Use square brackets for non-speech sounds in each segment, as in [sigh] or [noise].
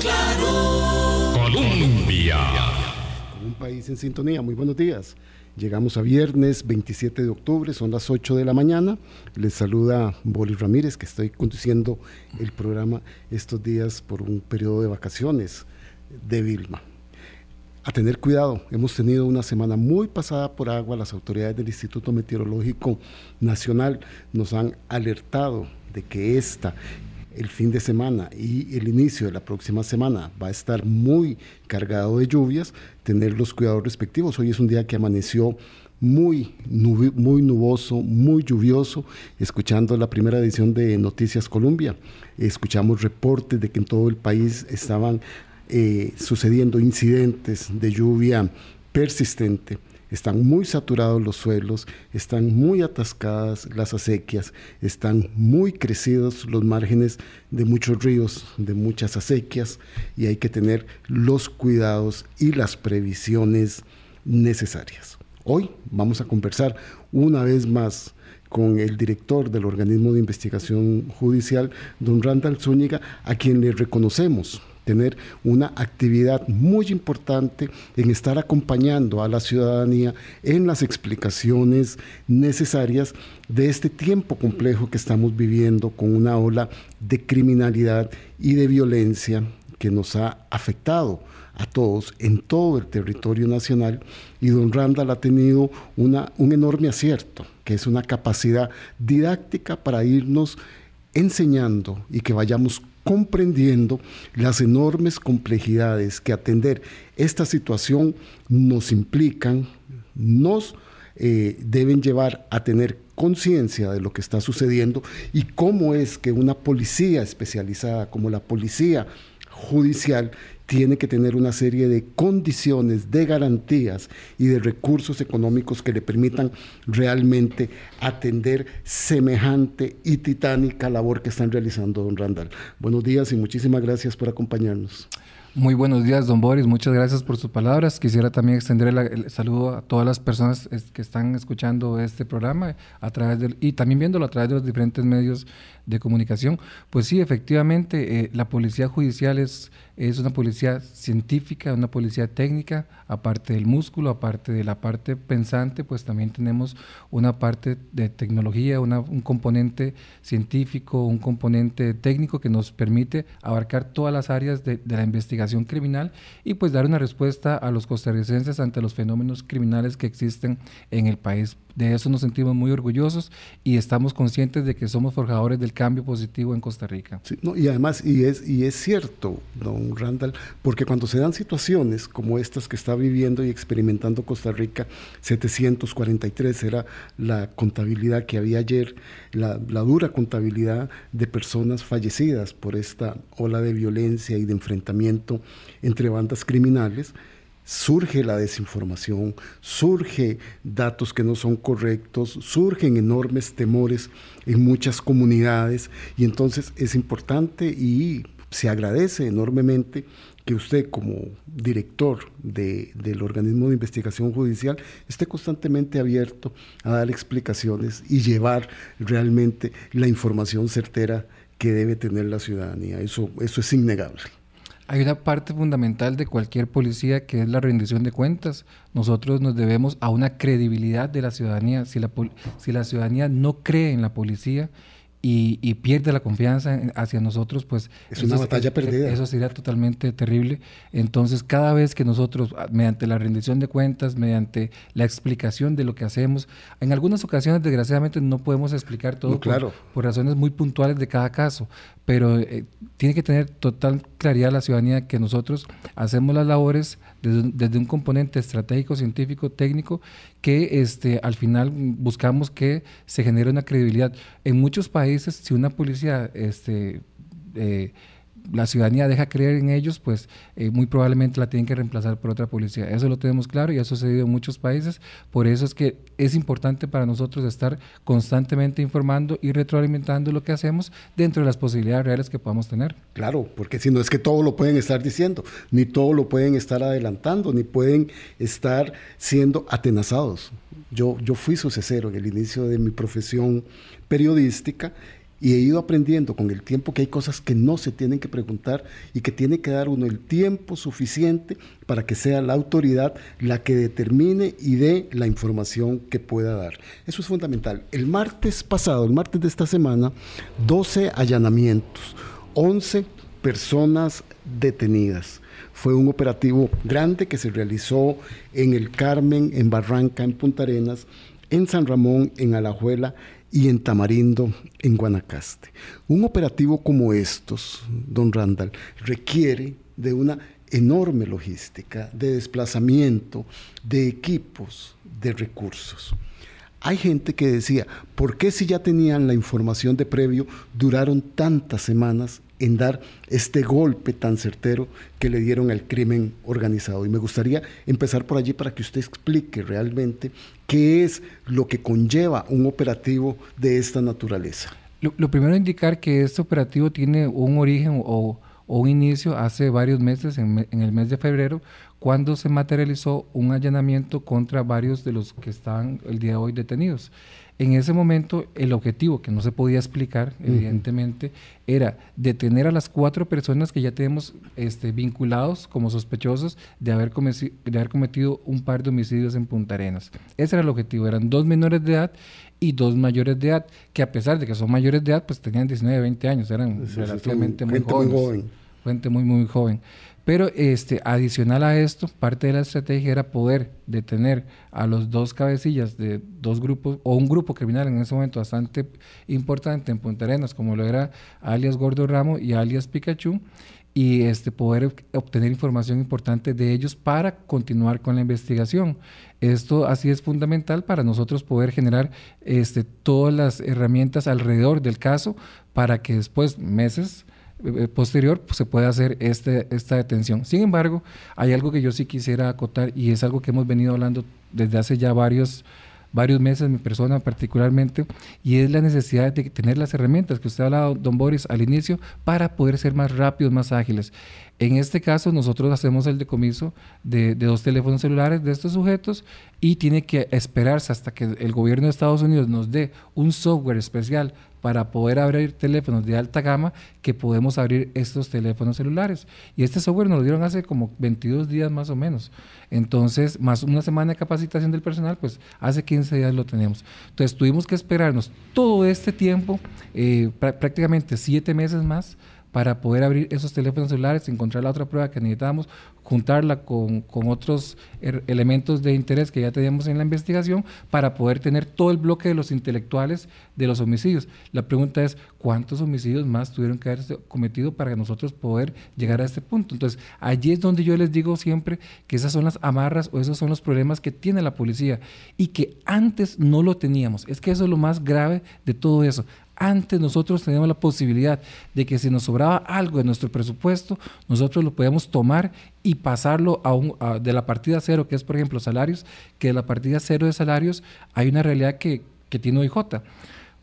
claro. Colombia. Un país en sintonía, muy buenos días. Llegamos a viernes 27 de octubre, son las 8 de la mañana. Les saluda Bolis Ramírez, que estoy conduciendo el programa estos días por un periodo de vacaciones de Vilma. A tener cuidado, hemos tenido una semana muy pasada por agua. Las autoridades del Instituto Meteorológico Nacional nos han alertado de que esta el fin de semana y el inicio de la próxima semana va a estar muy cargado de lluvias, tener los cuidados respectivos. Hoy es un día que amaneció muy, muy nuboso, muy lluvioso, escuchando la primera edición de Noticias Colombia. Escuchamos reportes de que en todo el país estaban eh, sucediendo incidentes de lluvia persistente están muy saturados los suelos, están muy atascadas las acequias, están muy crecidos los márgenes de muchos ríos, de muchas acequias, y hay que tener los cuidados y las previsiones necesarias. Hoy vamos a conversar una vez más con el director del organismo de investigación judicial, don Randall Zúñiga, a quien le reconocemos tener una actividad muy importante en estar acompañando a la ciudadanía en las explicaciones necesarias de este tiempo complejo que estamos viviendo con una ola de criminalidad y de violencia que nos ha afectado a todos en todo el territorio nacional. Y don Randall ha tenido una, un enorme acierto, que es una capacidad didáctica para irnos enseñando y que vayamos comprendiendo las enormes complejidades que atender. Esta situación nos implican, nos eh, deben llevar a tener conciencia de lo que está sucediendo y cómo es que una policía especializada como la policía judicial tiene que tener una serie de condiciones, de garantías y de recursos económicos que le permitan realmente atender semejante y titánica labor que están realizando don Randall. Buenos días y muchísimas gracias por acompañarnos. Muy buenos días, don Boris. Muchas gracias por sus palabras. Quisiera también extender el, saludo a todas las personas que están escuchando este programa a través del, y también viéndolo a través de los diferentes medios de comunicación. Pues sí, efectivamente, eh, la policía judicial es, es una policía científica, una policía técnica, aparte del músculo, aparte de la parte pensante, pues también tenemos una parte de tecnología, un componente científico, un componente técnico que nos permite abarcar todas las áreas de, de la investigación criminal y pues dar una respuesta a los costarricenses ante los fenómenos criminales que existen en el país de eso nos sentimos muy orgullosos y estamos conscientes de que somos forjadores del cambio positivo en Costa Rica. y además, y es, y es cierto, don Randall, porque cuando se dan situaciones como estas que está viviendo y experimentando Costa Rica, 743 era la contabilidad que había ayer, la, la dura contabilidad de personas fallecidas por esta ola de violencia y de enfrentamiento entre bandas criminales surge la desinformación, surge datos que no son correctos, surgen enormes temores en muchas comunidades y entonces es importante y se agradece enormemente que usted como director del organismo de investigación judicial esté constantemente abierto a dar explicaciones y llevar realmente la información certera que debe tener la ciudadanía. Eso, eso es innegable. Hay una parte fundamental de cualquier policía que es la rendición de cuentas. Nosotros nos debemos a una credibilidad de la ciudadanía. Si la, si la ciudadanía no cree en la policía, y, pierde la confianza hacia nosotros, pues... Es una batalla perdida. Eso sería totalmente terrible. Entonces, cada vez que nosotros, ah, mediante la rendición de cuentas, mediante la explicación de lo que hacemos, en algunas ocasiones, desgraciadamente, no podemos explicar todo claro. por, razones muy puntuales de cada caso, pero eh, tiene que tener total claridad la ciudadanía que nosotros hacemos las labores desde, un componente estratégico, científico, técnico, que este, al final buscamos que se genere una credibilidad. En muchos países, si una policía este, eh, la ciudadanía deja creer en ellos, pues eh, muy probablemente la tienen que reemplazar por otra policía. Eso lo tenemos claro y ha sucedido en muchos países. Por eso es que es importante para nosotros estar constantemente informando y retroalimentando lo que hacemos dentro de las posibilidades reales que podamos tener. Claro, porque si no es que todo lo pueden estar diciendo, ni todo lo pueden estar adelantando, ni pueden estar siendo atenazados. Yo, yo fui sucesero en el inicio de mi profesión periodística y he ido aprendiendo con el tiempo que hay cosas que no se tienen que preguntar y que tiene que dar uno el tiempo suficiente para que sea la autoridad la que determine y dé la información que pueda dar. Eso es fundamental. El martes pasado, el martes de esta semana, 12 allanamientos, 11 personas detenidas. Fue un operativo grande que se realizó en el Carmen, en Barranca, en Punta Arenas, en San Ramón, en Alajuela y en Tamarindo, en Guanacaste. Un operativo como estos, don Randall, requiere de una enorme logística, de desplazamiento, de equipos, de recursos. Hay gente que decía, ¿por qué si ya tenían la información de previo duraron tantas semanas en dar este golpe tan certero que le dieron al crimen organizado. Y me gustaría empezar por allí para que usted explique realmente qué es lo que conlleva un operativo de esta naturaleza. Lo, primero indicar que este operativo tiene un origen o, un inicio hace varios meses, en el mes de febrero, cuando se materializó un allanamiento contra varios de los que están el día de hoy detenidos. En ese momento, el objetivo, que no se podía explicar, evidentemente, era detener a las cuatro personas que ya tenemos este, vinculados como sospechosos de haber, de haber cometido un par de homicidios en Punta Arenas. Ese era el objetivo. Eran dos menores de edad y dos mayores de edad, que a pesar de que son mayores de edad, pues tenían 19, 20 años, eran relativamente muy jóvenes. Muy joven. Gente muy, muy joven. Pero este, adicional a esto, parte de la estrategia era poder detener a los dos cabecillas de dos grupos, o un grupo criminal en ese momento bastante importante en Punta Arenas, como lo era alias Gordo Ramo y alias Pikachu, y este, poder obtener información importante de ellos para continuar con la investigación. Esto así es fundamental para nosotros poder generar este, todas las herramientas alrededor del caso para que después, meses, posterior pues, se puede hacer este, esta detención. Sin embargo, hay algo que yo sí quisiera acotar y es algo que hemos venido hablando desde hace ya varios, varios meses, mi persona particularmente, y es la necesidad de tener las herramientas que usted ha hablado, don Boris, al inicio, para poder ser más rápidos, más ágiles. En este caso, nosotros hacemos el decomiso de, de, dos teléfonos celulares de estos sujetos y tiene que esperarse hasta que el gobierno de Estados Unidos nos dé un software especial para poder abrir teléfonos de alta gama que podemos abrir estos teléfonos celulares. Y este software nos lo dieron hace como 22 días más o menos. Entonces, más una semana de capacitación del personal, pues hace 15 días lo tenemos. Entonces, tuvimos que esperarnos todo este tiempo, eh, prácticamente siete meses más, para poder abrir esos teléfonos celulares, encontrar la otra prueba que necesitábamos, juntarla con, con otros er, elementos de interés que ya teníamos en la investigación para poder tener todo el bloque de los intelectuales de los homicidios. La pregunta es, ¿cuántos homicidios más tuvieron que haberse cometido para nosotros poder llegar a este punto? Entonces, allí es donde yo les digo siempre que esas son las amarras o esos son los problemas que tiene la policía y que antes no lo teníamos. Es que eso es lo más grave de todo eso. Antes nosotros teníamos la posibilidad de que si nos sobraba algo de nuestro presupuesto, nosotros lo podíamos tomar y pasarlo a un, de la partida cero, que es por ejemplo salarios, que de la partida cero de salarios hay una realidad que, que tiene OIJ.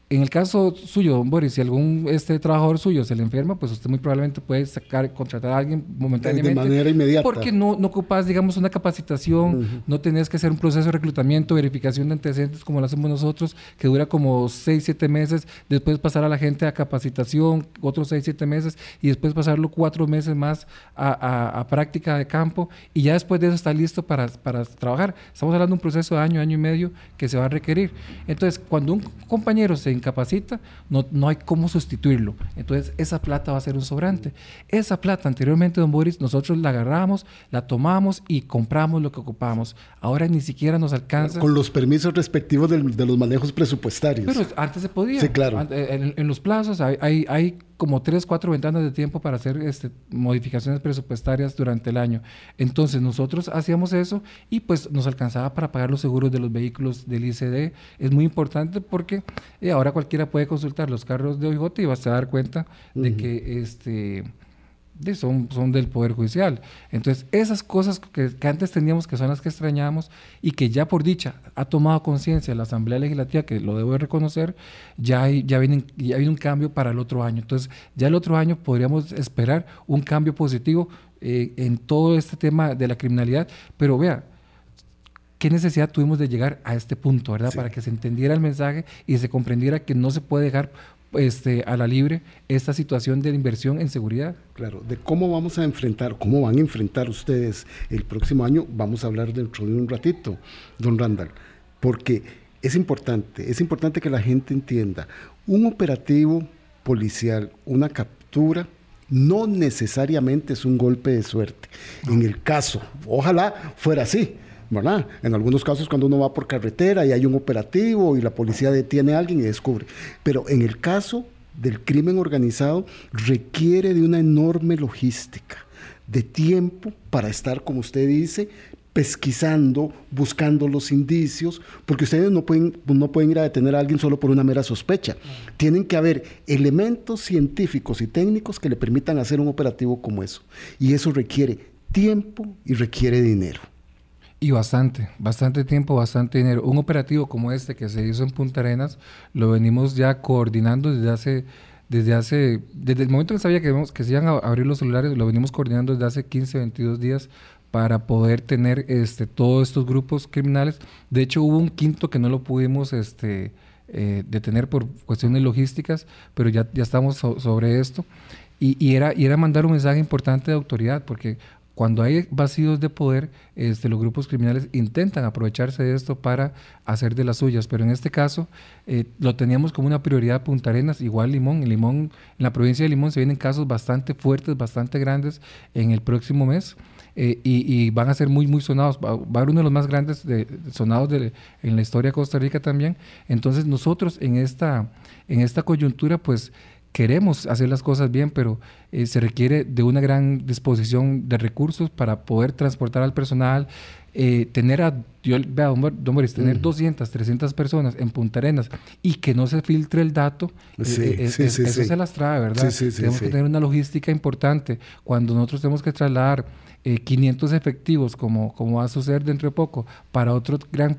En el caso suyo, don Boris, si algún este trabajador suyo se le enferma, pues usted muy probablemente puede sacar, contratar a alguien momentáneamente. De manera inmediata. Porque no, no ocupas, digamos, una capacitación, no tenés que hacer un proceso de reclutamiento, verificación de antecedentes como lo hacemos nosotros, que dura como 6, 7 meses, después pasar a la gente a capacitación, otros 6, 7 meses, y después pasarlo cuatro meses más a, a, práctica de campo, y ya después de eso está listo para, para trabajar. Estamos hablando de un proceso de año, año y medio que se va a requerir. Entonces, cuando un compañero se incapacita, no, no hay cómo sustituirlo. Entonces, esa plata va a ser un sobrante. Esa plata, anteriormente, don Boris, nosotros la agarramos, la tomamos y compramos lo que ocupamos. Ahora ni siquiera nos alcanza. Con los permisos respectivos de, los manejos presupuestarios. Pero antes se podía. Sí, claro. En, en los plazos hay, hay, hay como tres, cuatro ventanas de tiempo para hacer este, modificaciones presupuestarias durante el año. Entonces nosotros hacíamos eso y pues nos alcanzaba para pagar los seguros de los vehículos del ICD. Es muy importante porque eh, ahora cualquiera puede consultar los carros de OIJ y vas a dar cuenta de que este son, son del Poder Judicial. Entonces, esas cosas que, antes teníamos, que son las que extrañábamos y que ya por dicha ha tomado conciencia la Asamblea Legislativa, que lo debo de reconocer, ya, hay, ya, viene, ya viene un cambio para el otro año. Entonces, ya el otro año podríamos esperar un cambio positivo eh, en todo este tema de la criminalidad. Pero vea, ¿qué necesidad tuvimos de llegar a este punto, verdad? Para que se entendiera el mensaje y se comprendiera que no se puede dejar este, a la libre esta situación de inversión en seguridad. Claro, de cómo vamos a enfrentar, cómo van a enfrentar ustedes el próximo año, vamos a hablar dentro de un ratito, don Randall, porque es importante, es importante que la gente entienda, un operativo policial, una captura, no necesariamente es un golpe de suerte. En el caso, ojalá fuera así, ¿verdad? En algunos casos cuando uno va por carretera y hay un operativo y la policía detiene a alguien y descubre. Pero en el caso del crimen organizado requiere de una enorme logística, de tiempo para estar, como usted dice, pesquisando, buscando los indicios, porque ustedes no pueden, no pueden ir a detener a alguien solo por una mera sospecha. Tienen que haber elementos científicos y técnicos que le permitan hacer un operativo como eso. Y eso requiere tiempo y requiere dinero. Y bastante, bastante tiempo, bastante dinero. Un operativo como este que se hizo en Punta Arenas, lo venimos ya coordinando desde hace, desde hace, desde el momento que sabía que, que se iban a abrir los celulares, lo venimos coordinando desde hace 15, 22 días para poder tener este, todos estos grupos criminales. De hecho, hubo un quinto que no lo pudimos este, eh, detener por cuestiones logísticas, pero ya, ya estamos sobre esto. Y, y, era, y era mandar un mensaje importante de autoridad, porque cuando hay vacíos de poder, este, los grupos criminales intentan aprovecharse de esto para hacer de las suyas, pero en este caso eh, lo teníamos como una prioridad Punta Arenas, igual Limón. En Limón, la provincia de Limón se vienen casos bastante fuertes, bastante grandes en el próximo mes. Eh, y, van a ser muy, muy sonados. Va, a haber uno de los más grandes de, sonados de, en la historia de Costa Rica también. Entonces nosotros en esta, en esta coyuntura, pues queremos hacer las cosas bien, pero eh, se requiere de una gran disposición de recursos para poder transportar al personal, eh, tener a, yo vea, don Boris, tener 200, 300 personas en Punta Arenas y que no se filtre el dato, eh, eso se las trae, ¿verdad? tenemos que tener una logística importante. Cuando nosotros tenemos que trasladar 500 efectivos, como, como va a suceder dentro de poco, para otro gran,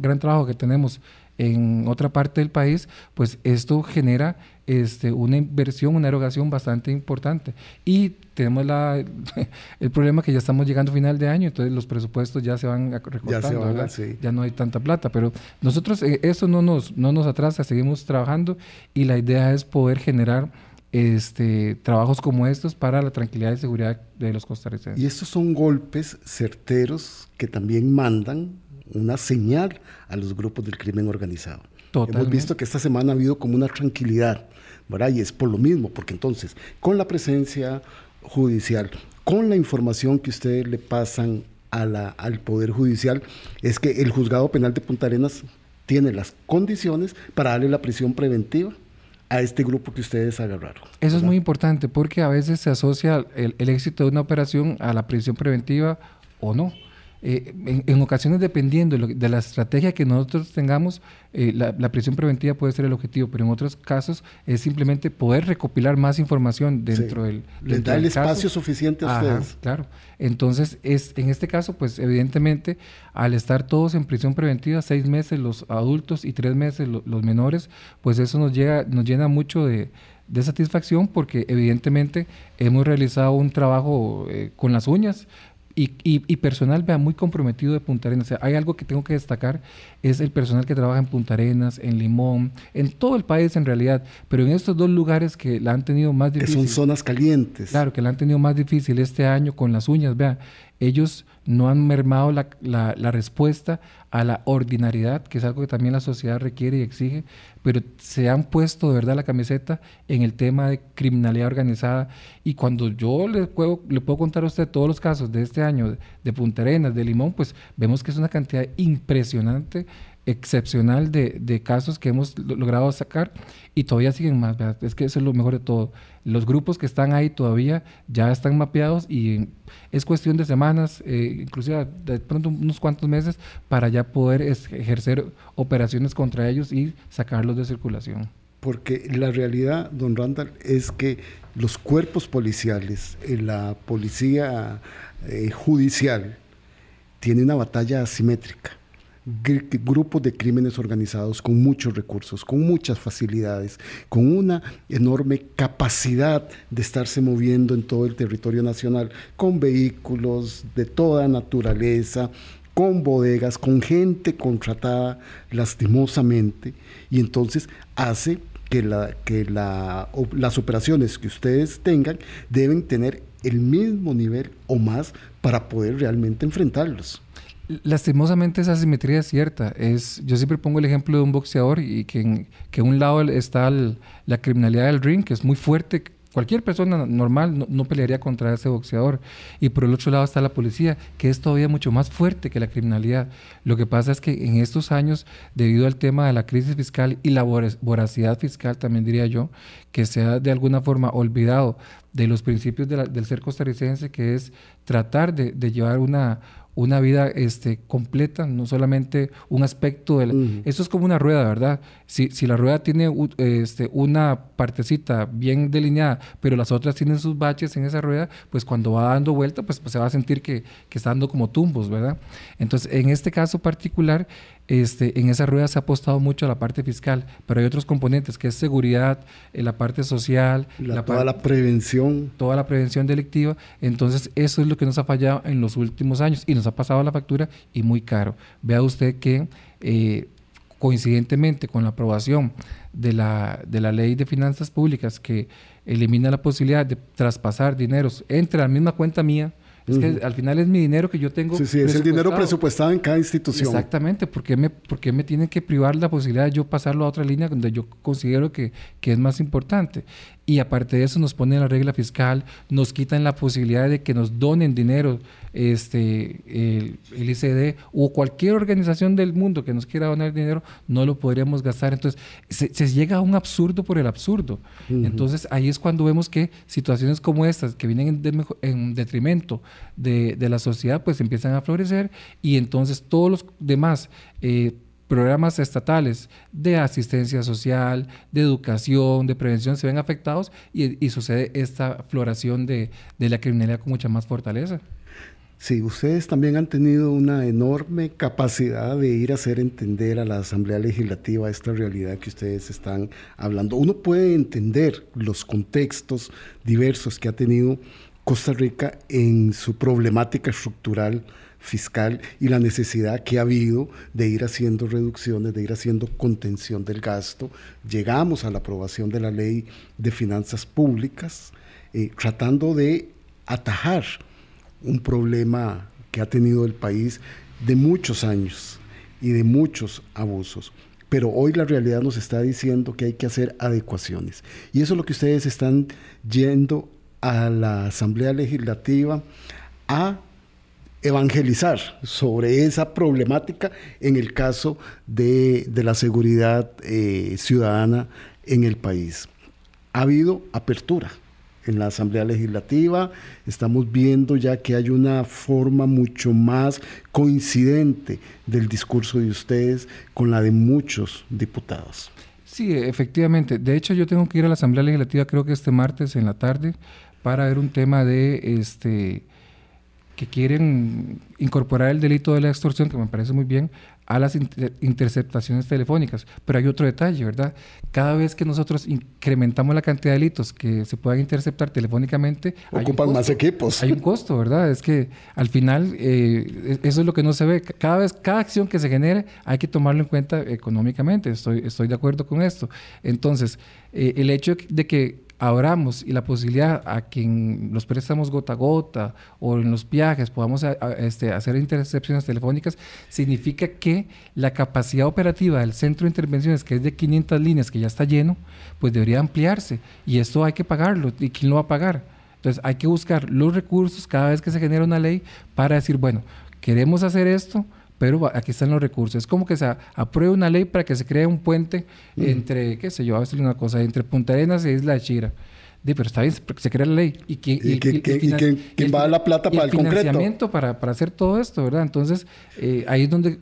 gran trabajo que tenemos en otra parte del país, pues esto genera este, una inversión, una erogación bastante importante. Y tenemos la, [laughs] el problema que ya estamos llegando a final de año, entonces los presupuestos ya se van recortando, ya, ya no hay tanta plata, pero nosotros eh, eso no nos, no nos atrasa, seguimos trabajando y la idea es poder generar este, trabajos como estos para la tranquilidad y seguridad de los costarricenses. Y estos son golpes certeros que también mandan una señal a los grupos del crimen organizado. Hemos visto que esta semana ha habido como una tranquilidad, ¿verdad? Y es por lo mismo, porque entonces, con la presencia judicial, con la información que ustedes le pasan a la, al Poder Judicial, es que el juzgado penal de Punta Arenas tiene las condiciones para darle la prisión preventiva a este grupo que ustedes agarraron. Eso es muy importante porque a veces se asocia el, el éxito de una operación a la prisión preventiva o no. Eh, en, ocasiones, dependiendo de, la estrategia que nosotros tengamos, eh, la, prisión preventiva puede ser el objetivo, pero en otros casos es simplemente poder recopilar más información dentro del. Les da el espacio suficiente a ustedes. Claro. Entonces, es, en este caso, pues evidentemente, al estar todos en prisión preventiva, seis meses los adultos y tres meses los menores, pues eso nos, llega, nos llena mucho de de satisfacción porque evidentemente hemos realizado un trabajo eh, con las uñas, y, y, personal, vea, muy comprometido de Punta Arenas. O sea, hay algo que tengo que destacar, es el personal que trabaja en Punta Arenas, en Limón, en todo el país en realidad, pero en estos dos lugares que la han tenido más difícil. Que son zonas calientes. Claro, que la han tenido más difícil este año con las uñas, vea, ellos no han mermado la, la, respuesta a la ordinariedad, que es algo que también la sociedad requiere y exige, pero se han puesto de verdad la camiseta en el tema de criminalidad organizada. Y cuando yo le puedo, le puedo contar a usted todos los casos de este año de Punta Arenas, de Limón, pues vemos que es una cantidad impresionante excepcional de, de, casos que hemos logrado sacar y todavía siguen más. Es que eso es lo mejor de todo. Los grupos que están ahí todavía ya están mapeados y es cuestión de semanas, eh, inclusive de pronto unos cuantos meses, para ya poder ejercer operaciones contra ellos y sacarlos de circulación. Porque la realidad, don Randall, es que los cuerpos policiales, eh, la policía eh, judicial, tiene una batalla asimétrica grupos de crímenes organizados con muchos recursos, con muchas facilidades, con una enorme capacidad de estarse moviendo en todo el territorio nacional, con vehículos de toda naturaleza, con bodegas, con gente contratada lastimosamente, y entonces hace que, la, que la, las operaciones que ustedes tengan deben tener el mismo nivel o más para poder realmente enfrentarlos. Lastimosamente esa simetría es cierta. Es, yo siempre pongo el ejemplo de un boxeador y que en que un lado está la criminalidad del ring, que es muy fuerte, Cualquier persona normal no, pelearía contra ese boxeador. Y por el otro lado está la policía, que es todavía mucho más fuerte que la criminalidad. Lo que pasa es que en estos años, debido al tema de la crisis fiscal y la voracidad fiscal, también diría yo, que se ha de alguna forma olvidado de los principios del ser costarricense, que es tratar de llevar una, una vida este, completa, no solamente un aspecto. De Eso es como una rueda, ¿verdad? Si, si la rueda tiene este, una partecita bien delineada, pero las otras tienen sus baches en esa rueda, pues cuando va dando vuelta, pues, pues se va a sentir que, que, está dando como tumbos, ¿verdad? Entonces, en este caso particular, este, en esa rueda se ha apostado mucho a la parte fiscal, pero hay otros componentes que es seguridad, eh, la parte social, la, toda la prevención. Toda la prevención delictiva. Entonces, eso es lo que nos ha fallado en los últimos años y nos ha pasado la factura y muy caro. Vea usted que eh, coincidentemente con la aprobación de la, de la ley de finanzas públicas que elimina la posibilidad de traspasar dineros entre la misma cuenta mía, es que al final es mi dinero que yo tengo. Sí, sí, es el dinero presupuestado en cada institución. Exactamente, ¿por qué me, por me tienen que privar la posibilidad de yo pasarlo a otra línea donde yo considero que, que es más importante? Y aparte de eso nos ponen la regla fiscal, nos quitan la posibilidad de que nos donen dinero este, el, ICD o cualquier organización del mundo que nos quiera donar dinero, no lo podríamos gastar. Entonces, se, llega a un absurdo por el absurdo. Entonces, ahí es cuando vemos que situaciones como estas, que vienen en, detrimento de, de, la sociedad, pues empiezan a florecer y entonces todos los demás... Eh, programas estatales de asistencia social, de educación, de prevención se ven afectados y, sucede esta floración de, la criminalidad con mucha más fortaleza. Sí, ustedes también han tenido una enorme capacidad de ir a hacer entender a la Asamblea Legislativa esta realidad que ustedes están hablando. Uno puede entender los contextos diversos que ha tenido Costa Rica en su problemática estructural fiscal y la necesidad que ha habido de ir haciendo reducciones, de ir haciendo contención del gasto. Llegamos a la aprobación de la ley de finanzas públicas, eh, tratando de atajar un problema que ha tenido el país de muchos años y de muchos abusos. Pero hoy la realidad nos está diciendo que hay que hacer adecuaciones. Y eso es lo que ustedes están yendo a la Asamblea Legislativa a evangelizar sobre esa problemática en el caso de, la seguridad eh, ciudadana en el país. Ha habido apertura en la Asamblea Legislativa, estamos viendo ya que hay una forma mucho más coincidente del discurso de ustedes con la de muchos diputados. Sí, efectivamente. De hecho, yo tengo que ir a la Asamblea Legislativa creo que este martes en la tarde para ver un tema de este que quieren incorporar el delito de la extorsión, que me parece muy bien, a las interceptaciones telefónicas. Pero hay otro detalle, ¿verdad? Cada vez que nosotros incrementamos la cantidad de delitos que se puedan interceptar telefónicamente, ocupan más equipos. Hay un costo, ¿verdad? Es que al final eh, e-, eso es lo que no se ve. Cada vez, cada acción que se genere, hay que tomarlo en cuenta económicamente. Estoy, estoy de acuerdo con esto. Entonces, eh, el hecho de que abramos y la posibilidad a quien los préstamos gota a gota o en los viajes podamos este, hacer intercepciones telefónicas, significa que la capacidad operativa del centro de intervenciones, que es de 500 líneas, que ya está lleno, pues debería ampliarse. Y esto hay que pagarlo. ¿Y quién lo va a pagar? Entonces hay que buscar los recursos cada vez que se genera una ley para decir, bueno, queremos hacer esto, pero aquí están los recursos. Es como que se apruebe una ley para que se cree un puente entre, qué sé yo, a veces una cosa, entre Punta Arenas e Isla de Chira. pero está bien, se crea la ley. ¿Y quién, va a dar la plata para el, el financiamiento para, para, hacer todo esto, ¿verdad? Entonces, eh, ahí es donde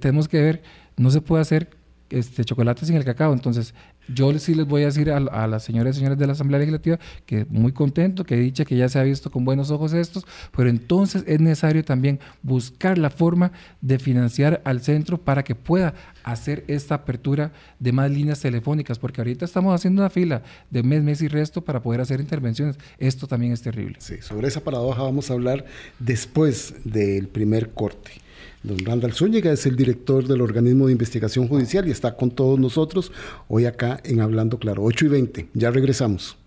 tenemos que ver, no se puede hacer este, chocolate sin el cacao. Entonces, yo sí les voy a decir a, las señoras y señores de la Asamblea Legislativa que muy contento, que he dicho que ya se ha visto con buenos ojos estos, pero entonces es necesario también buscar la forma de financiar al centro para que pueda hacer esta apertura de más líneas telefónicas, porque ahorita estamos haciendo una fila de mes, mes y resto para poder hacer intervenciones. Esto también es terrible. Sí, sobre esa paradoja vamos a hablar después del primer corte. Don Randall Zúñiga es el director del organismo de investigación judicial y está con todos nosotros hoy acá en Hablando Claro. 8 y 20, ya regresamos.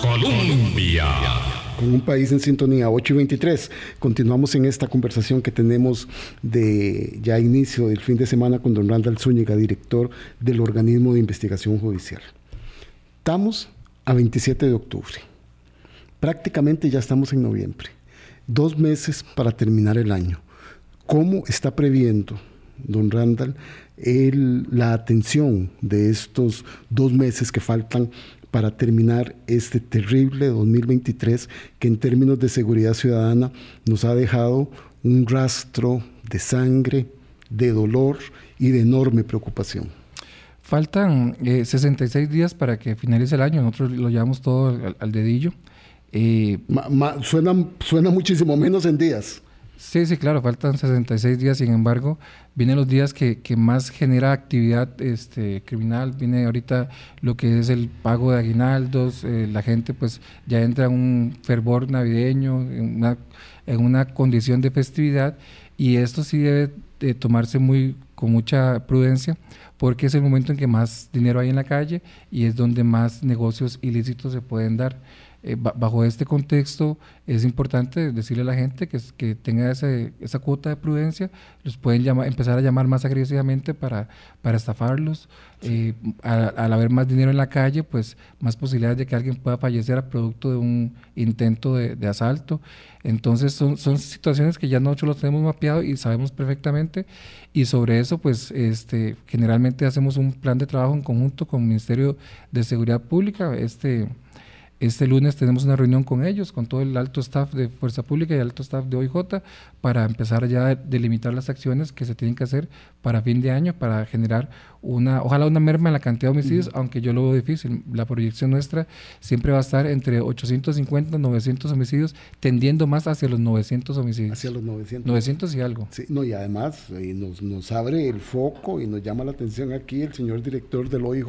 Colombia. Con un país en sintonía, 8 y 23. Continuamos en esta conversación que tenemos de ya inicio del fin de semana con don Randall Zúñiga, director del organismo de investigación judicial. Estamos a 27 de octubre. Prácticamente ya estamos en noviembre. Dos meses para terminar el año. ¿Cómo está previendo don Randall la atención de estos dos meses que faltan para terminar este terrible 2023 que en términos de seguridad ciudadana nos ha dejado un rastro de sangre, de dolor y de enorme preocupación? Faltan 66 eh, días para que finalice el año, nosotros lo llevamos todo al, dedillo. Eh, suena muchísimo menos en días. Sí, sí, claro, faltan 66 días, sin embargo, vienen los días que, más genera actividad este, criminal, viene ahorita lo que es el pago de aguinaldos, eh, la gente pues ya entra en un fervor navideño, en una, en una condición de festividad, y esto sí debe de tomarse muy con mucha prudencia, porque es el momento en que más dinero hay en la calle y es donde más negocios ilícitos se pueden dar. Eh, bajo este contexto es importante decirle a la gente que, que tenga esa cuota de prudencia, los pueden llamar, empezar a llamar más agresivamente para, para estafarlos. Eh, al, haber más dinero en la calle, pues más posibilidades de que alguien pueda fallecer a producto de un intento de, de asalto. Entonces son, son situaciones que ya nosotros los tenemos mapeado y sabemos perfectamente y sobre eso pues este, generalmente hacemos un plan de trabajo en conjunto con el Ministerio de Seguridad Pública. Este, este lunes tenemos una reunión con ellos, con todo el alto staff de Fuerza Pública y el alto staff de OIJ, para empezar ya a delimitar las acciones que se tienen que hacer para fin de año, para generar una, ojalá una merma en la cantidad de homicidios, aunque yo lo veo difícil. La proyección nuestra siempre va a estar entre 850 900 homicidios, tendiendo más hacia los 900 homicidios. Hacia los 900. 900 y algo. Sí, no, y además eh, nos, nos abre el foco y nos llama la atención aquí el señor director del OIJ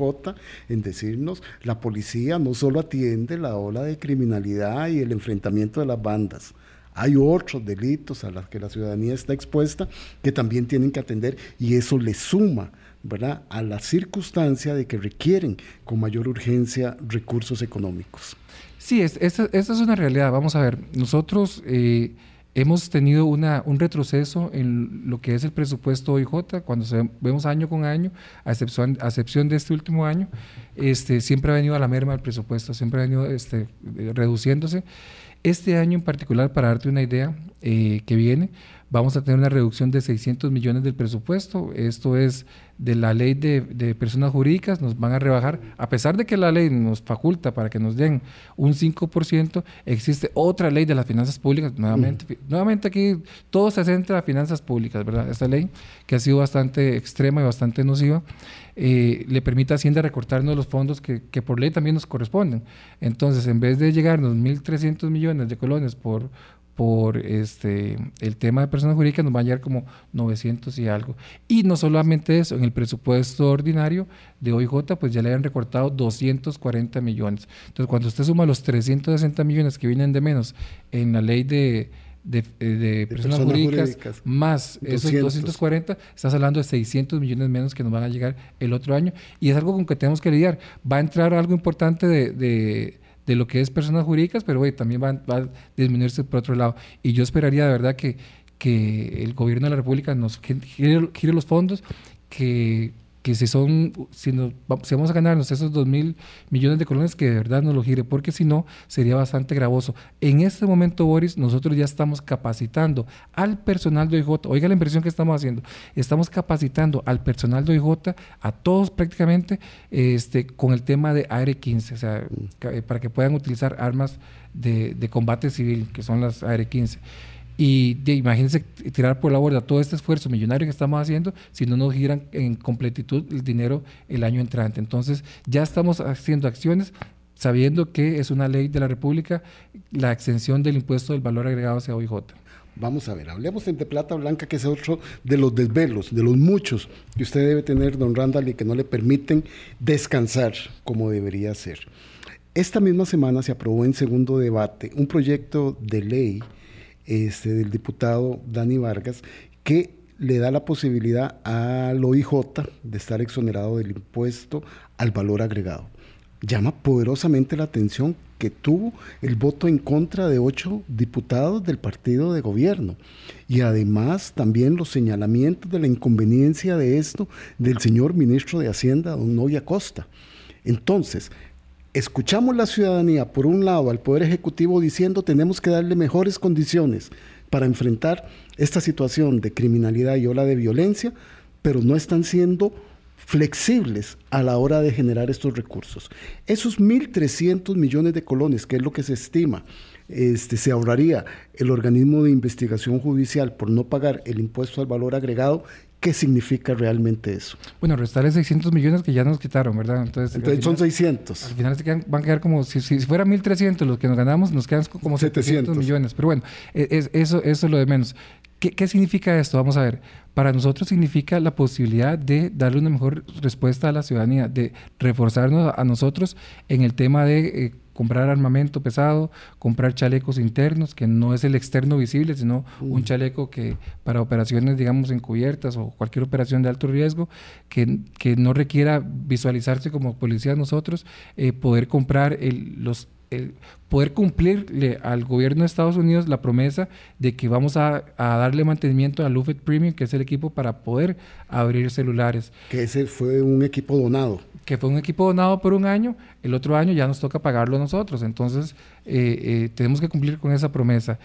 en decirnos, la policía no solo atiende la ola de criminalidad y el enfrentamiento de las bandas, hay otros delitos a los que la ciudadanía está expuesta que también tienen que atender y eso le suma ¿verdad? a la circunstancia de que requieren con mayor urgencia recursos económicos. Sí, es, esa, es una realidad. Vamos a ver, nosotros eh, hemos tenido una, un retroceso en lo que es el presupuesto OIJ, cuando vemos año con año, a excepción, a excepción de este último año, este, siempre ha venido a la merma el presupuesto, siempre ha venido este, reduciéndose. Este año en particular, para darte una idea eh, que viene, vamos a tener una reducción de 600 millones del presupuesto. Esto es de la ley de, personas jurídicas, nos van a rebajar, a pesar de que la ley nos faculta para que nos den un 5%, existe otra ley de las finanzas públicas, nuevamente, nuevamente aquí todo se centra a finanzas públicas, ¿verdad? Esta ley que ha sido bastante extrema y bastante nociva, eh, le permite a Hacienda recortarnos los fondos que, que por ley también nos corresponden. Entonces, en vez de llegarnos 1.300 millones de colones por por este, el tema de personas jurídicas nos va a llegar como 900 y algo. Y no solamente eso, en el presupuesto ordinario de OIJ pues ya le han recortado 240 millones. Entonces cuando usted suma los 360 millones que vienen de menos en la ley de, de, personas, jurídicas, más esos 240, estás hablando de 600 millones menos que nos van a llegar el otro año. Y es algo con que tenemos que lidiar. Va a entrar algo importante de de lo que es personas jurídicas, pero también va, a disminuirse por otro lado. Y yo esperaría de verdad que, que el gobierno de la República nos gire, gire los fondos, que que si son, si, nos, si vamos a ganarnos esos 2 mil millones de colones, que de verdad nos lo gire, porque si no, sería bastante gravoso. En este momento, Boris, nosotros ya estamos capacitando al personal de OIJ, oiga la inversión que estamos haciendo, estamos capacitando al personal de OIJ, a todos prácticamente, este, con el tema de AR-15, o sea, mm. para que puedan utilizar armas de, de combate civil, que son las AR-15. Y imagínense tirar por la borda todo este esfuerzo millonario que estamos haciendo si no nos giran en completitud el dinero el año entrante. Entonces ya estamos haciendo acciones sabiendo que es una ley de la República la exención del impuesto del valor agregado hacia OIJ. Vamos a ver, hablemos de plata blanca, que es otro de los desvelos, de los muchos que usted debe tener, don Randall, y que no le permiten descansar como debería ser. Esta misma semana se aprobó en segundo debate un proyecto de ley este, del diputado Dani Vargas, que le da la posibilidad al OIJ de estar exonerado del impuesto al valor agregado. Llama poderosamente la atención que tuvo el voto en contra de ocho diputados del partido de gobierno. Y además también los señalamientos de la inconveniencia de esto del señor ministro de Hacienda, don Novia Costa. Entonces, escuchamos la ciudadanía, por un lado, al Poder Ejecutivo diciendo tenemos que darle mejores condiciones para enfrentar esta situación de criminalidad y ola de violencia, pero no están siendo flexibles a la hora de generar estos recursos. Esos 1.300 millones de colones, que es lo que se estima, este, se ahorraría el organismo de investigación judicial por no pagar el impuesto al valor agregado, ¿qué significa realmente eso? Bueno, restarle 600 millones que ya nos quitaron, ¿verdad? Entonces, son 600. Al final se van a quedar como, si, si fuera 1.300 los que nos ganamos, nos quedan como 700, millones. Pero bueno, e, es, eso, eso es lo de menos. ¿Qué, ¿Qué significa esto? Vamos a ver. Para nosotros significa la posibilidad de darle una mejor respuesta a la ciudadanía, de reforzarnos a nosotros en el tema de eh, comprar armamento pesado, comprar chalecos internos, que no es el externo visible, sino un chaleco que para operaciones, digamos, encubiertas o cualquier operación de alto riesgo, que, que no requiera visualizarse como policías nosotros, eh, poder comprar el, los poder cumplirle al gobierno de Estados Unidos la promesa de que vamos a, darle mantenimiento al Lufet Premium, que es el equipo para poder abrir celulares. Que ese fue un equipo donado. Que fue un equipo donado por un año, el otro año ya nos toca pagarlo a nosotros, entonces eh, eh, tenemos que cumplir con esa promesa.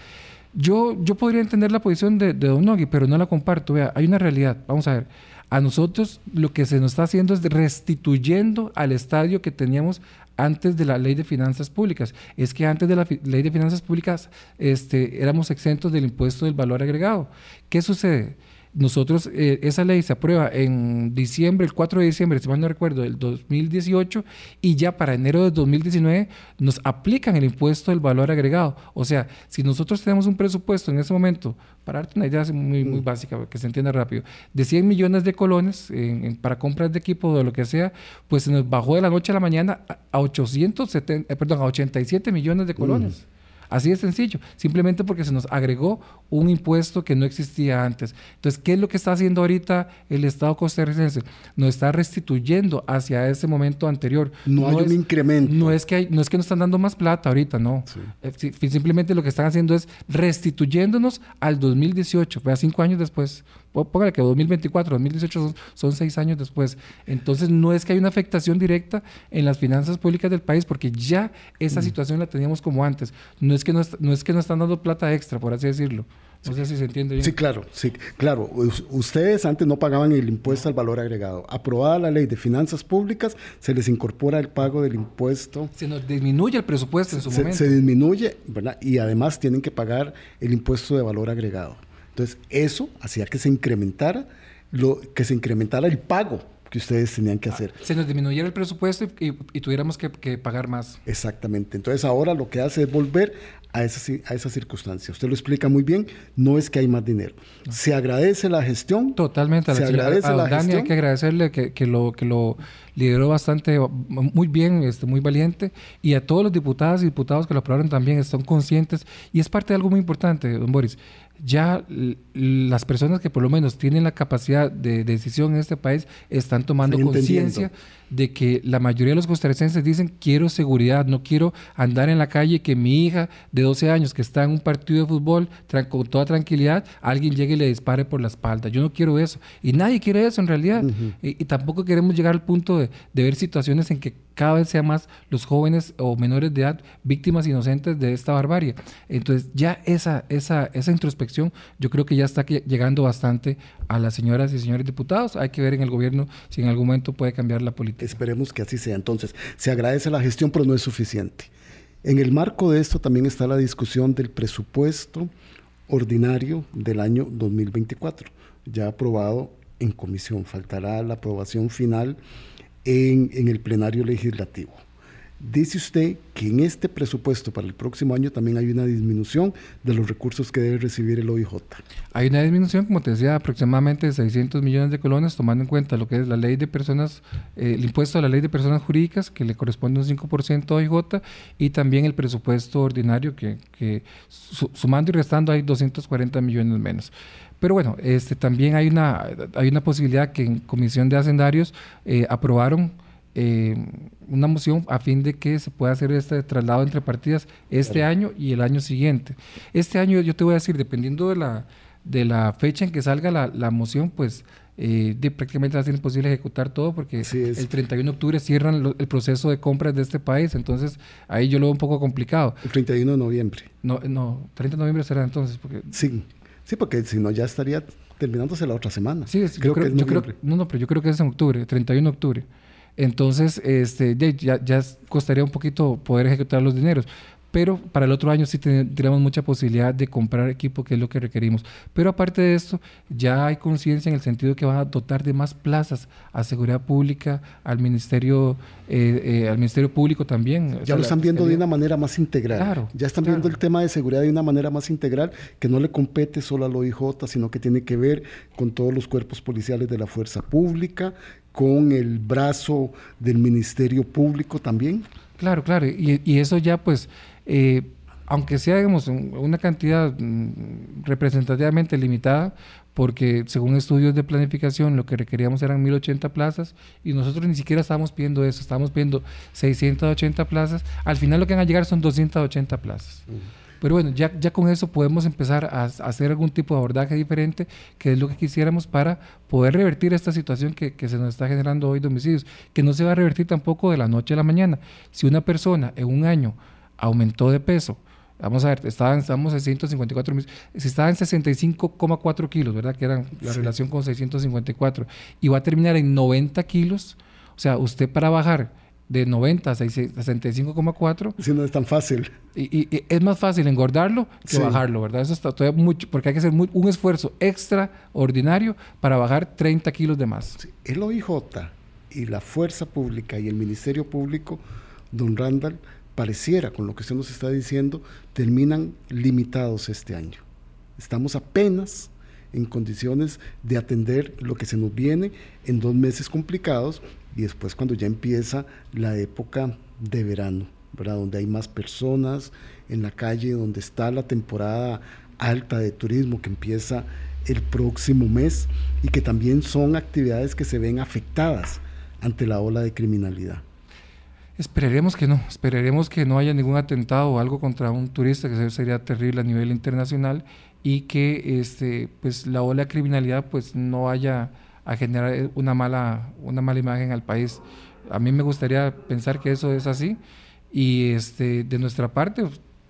Yo, yo podría entender la posición de, de Don Nogui, pero no la comparto. Vea, hay una realidad, vamos a ver. A nosotros lo que se nos está haciendo es restituyendo al estadio que teníamos antes de la ley de finanzas públicas. Es que antes de la ley de finanzas públicas este, éramos exentos del impuesto del valor agregado. ¿Qué sucede? Nosotros, eh, esa ley se aprueba en diciembre, el 4 de diciembre, si mal no recuerdo, del 2018, y ya para enero de 2019 nos aplican el impuesto del valor agregado. O sea, si nosotros tenemos un presupuesto en ese momento, para darte una idea muy, muy mm. básica, que se entienda rápido, de 100 millones de colones para compras de equipo o de lo que sea, pues se nos bajó de la noche a la mañana a, 870, eh, perdón, a 87 millones de colones. Mm. Así de sencillo, simplemente porque se nos agregó un impuesto que no existía antes. Entonces, ¿qué es lo que está haciendo ahorita el Estado costarricense? Nos está restituyendo hacia ese momento anterior. No, hay un incremento. No es, que no es que nos están dando más plata ahorita, no. Eh, simplemente lo que están haciendo es restituyéndonos al 2018, a cinco años después. Póngale que 2024, 2018 son, seis años después. Entonces, no es que hay una afectación directa en las finanzas públicas del país, porque ya esa mm. situación la teníamos como antes. No es, que no, no es que no están dando plata extra, por así decirlo. No sé si se entiende bien. Sí, claro, sí, claro. Ustedes antes no pagaban el impuesto al valor agregado. Aprobada la ley de finanzas públicas, se les incorpora el pago del impuesto. Se nos disminuye el presupuesto en su momento. Se disminuye, ¿verdad? Y además tienen que pagar el impuesto de valor agregado. Entonces, eso hacía que se incrementara, lo, que se incrementara el pago que ustedes tenían que hacer. Se nos disminuyera el presupuesto y, tuviéramos que, pagar más. Exactamente. Entonces ahora lo que hace es volver a esa, a esa circunstancia. Usted lo explica muy bien, no es que hay más dinero. Se agradece la gestión. Totalmente. Se agradece a, la Dani hay que agradecerle que, que, lo, que lo lideró bastante, muy bien, este, muy valiente. Y a todos los diputados y diputados que lo aprobaron también están conscientes. Y es parte de algo muy importante, don Boris ya las personas que por lo menos tienen la capacidad de decisión en este país están tomando conciencia de que la mayoría de los costarricenses dicen quiero seguridad, no quiero andar en la calle que mi hija de 12 años que está en un partido de fútbol con toda tranquilidad, alguien llegue y le dispare por la espalda. Yo no quiero eso. Y nadie quiere eso en realidad. y, tampoco queremos llegar al punto de, de ver situaciones en que cada vez sean más los jóvenes o menores de edad víctimas inocentes de esta barbarie. Entonces ya esa, esa, esa introspección yo creo que ya está llegando bastante a las señoras y señores diputados. Hay que ver en el gobierno si en algún momento puede cambiar la política. Esperemos que así sea. Entonces, se agradece la gestión, pero no es suficiente. En el marco de esto también está la discusión del presupuesto ordinario del año 2024, ya aprobado en comisión. Faltará la aprobación final en, el plenario legislativo. Dice usted que en este presupuesto para el próximo año también hay una disminución de los recursos que debe recibir el OIJ. Hay una disminución, como te decía, aproximadamente de 600 millones de colones, tomando en cuenta lo que es la ley de personas, eh, el impuesto a la ley de personas jurídicas, que le corresponde un 5% a OIJ, y también el presupuesto ordinario, que, sumando y restando hay 240 millones menos. Pero bueno, este, también hay una, hay una posibilidad que en Comisión de Hacendarios eh, aprobaron eh, una moción a fin de que se pueda hacer este traslado entre partidas este año y el año siguiente. Este año yo te voy a decir, dependiendo de la, de la fecha en que salga la, la moción, pues eh, de, prácticamente va a ser imposible ejecutar todo porque el 31 de octubre cierran el proceso de compras de este país, entonces ahí yo lo veo un poco complicado. El 31 de noviembre. No, no 30 de noviembre será entonces. Porque... Sí, sí, porque si no ya estaría terminándose la otra semana. Sí, creo, que es yo creo, no, no, pero yo creo que es en octubre, 31 de octubre. Entonces, este, ya, ya costaría un poquito poder ejecutar los dineros pero para el otro año sí tendríamos mucha posibilidad de comprar equipo, que es lo que requerimos. Pero aparte de esto, ya hay conciencia en el sentido que van a dotar de más plazas a seguridad pública, al ministerio, eh, eh, al ministerio público también. Ya lo están viendo de una manera más integral. Claro, ya están viendo el tema de seguridad de una manera más integral, que no le compete solo al OIJ, sino que tiene que ver con todos los cuerpos policiales de la fuerza pública, con el brazo del Ministerio Público también. Claro, claro, y, y eso ya pues eh, aunque sea digamos, una cantidad mm, representativamente limitada, porque según estudios de planificación lo que requeríamos eran 1080 plazas y nosotros ni siquiera estábamos pidiendo eso, estábamos pidiendo 680 plazas, al final lo que van a llegar son 280 plazas. Pero bueno, ya, ya con eso podemos empezar a, hacer algún tipo de abordaje diferente, que es lo que quisiéramos para poder revertir esta situación que, que se nos está generando hoy de homicidios, que no se va a revertir tampoco de la noche a la mañana. Si una persona en un año aumentó de peso. Vamos a ver, estaban, estamos en 154 mil, si estaba en 65,4 kilos, ¿verdad? Que era la relación con 654, y va a terminar en 90 kilos, o sea, usted para bajar de 90 a 65,4. Si no es tan fácil. Y, es más fácil engordarlo que bajarlo, ¿verdad? Eso está todavía mucho, porque hay que hacer un esfuerzo extraordinario para bajar 30 kilos de más. El OIJ y la Fuerza Pública y el Ministerio Público, don Randall, pareciera, con lo que usted nos está diciendo, terminan limitados este año. Estamos apenas en condiciones de atender lo que se nos viene en dos meses complicados y después cuando ya empieza la época de verano, ¿verdad? donde hay más personas en la calle, donde está la temporada alta de turismo que empieza el próximo mes y que también son actividades que se ven afectadas ante la ola de criminalidad. Esperaremos que no, esperaremos que no haya ningún atentado o algo contra un turista, que sería terrible a nivel internacional, y que este, pues, la ola criminalidad pues, no vaya a generar una mala, una mala imagen al país. A mí me gustaría pensar que eso es así, y este, de nuestra parte,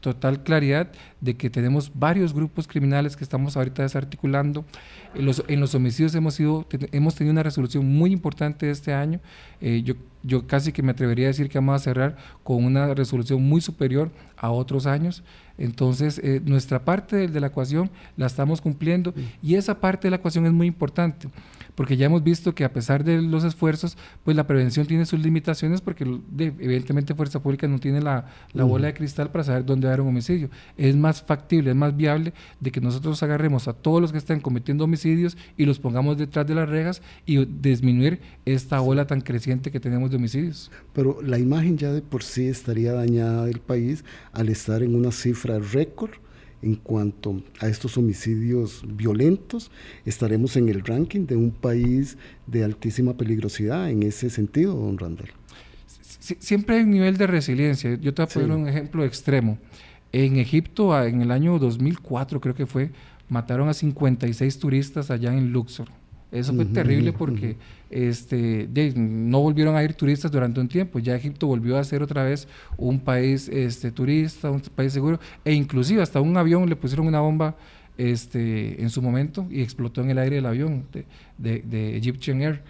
total claridad de que tenemos varios grupos criminales que estamos ahorita desarticulando. En los, en los homicidios hemos, sido, hemos tenido una resolución muy importante este año. Eh, yo, yo casi que me atrevería a decir que vamos a cerrar con una resolución muy superior a otros años. Entonces, eh, nuestra parte de la ecuación la estamos cumpliendo y esa parte de la ecuación es muy importante porque ya hemos visto que a pesar de los esfuerzos, pues la prevención tiene sus limitaciones porque evidentemente Fuerza Pública no tiene la, bola de cristal para saber dónde va a haber un homicidio. Es más factible, es más viable de que nosotros agarremos a todos los que están cometiendo homicidios y los pongamos detrás de las rejas y disminuir esta ola tan creciente que tenemos de homicidios. Pero la imagen ya de por sí estaría dañada del país al estar en una cifra récord en cuanto a estos homicidios violentos, estaremos en el ranking de un país de altísima peligrosidad en ese sentido, don Randall. siempre hay un nivel de resiliencia. Yo te voy a poner un ejemplo extremo. En Egipto, en el año 2004 creo que fue, mataron a 56 turistas allá en Luxor. Eso fue terrible porque este, no volvieron a ir turistas durante un tiempo. Ya Egipto volvió a ser otra vez un país este, turista, un país seguro. E inclusive hasta un avión le pusieron una bomba este, en su momento y explotó en el aire el avión de, de, Egyptian Air.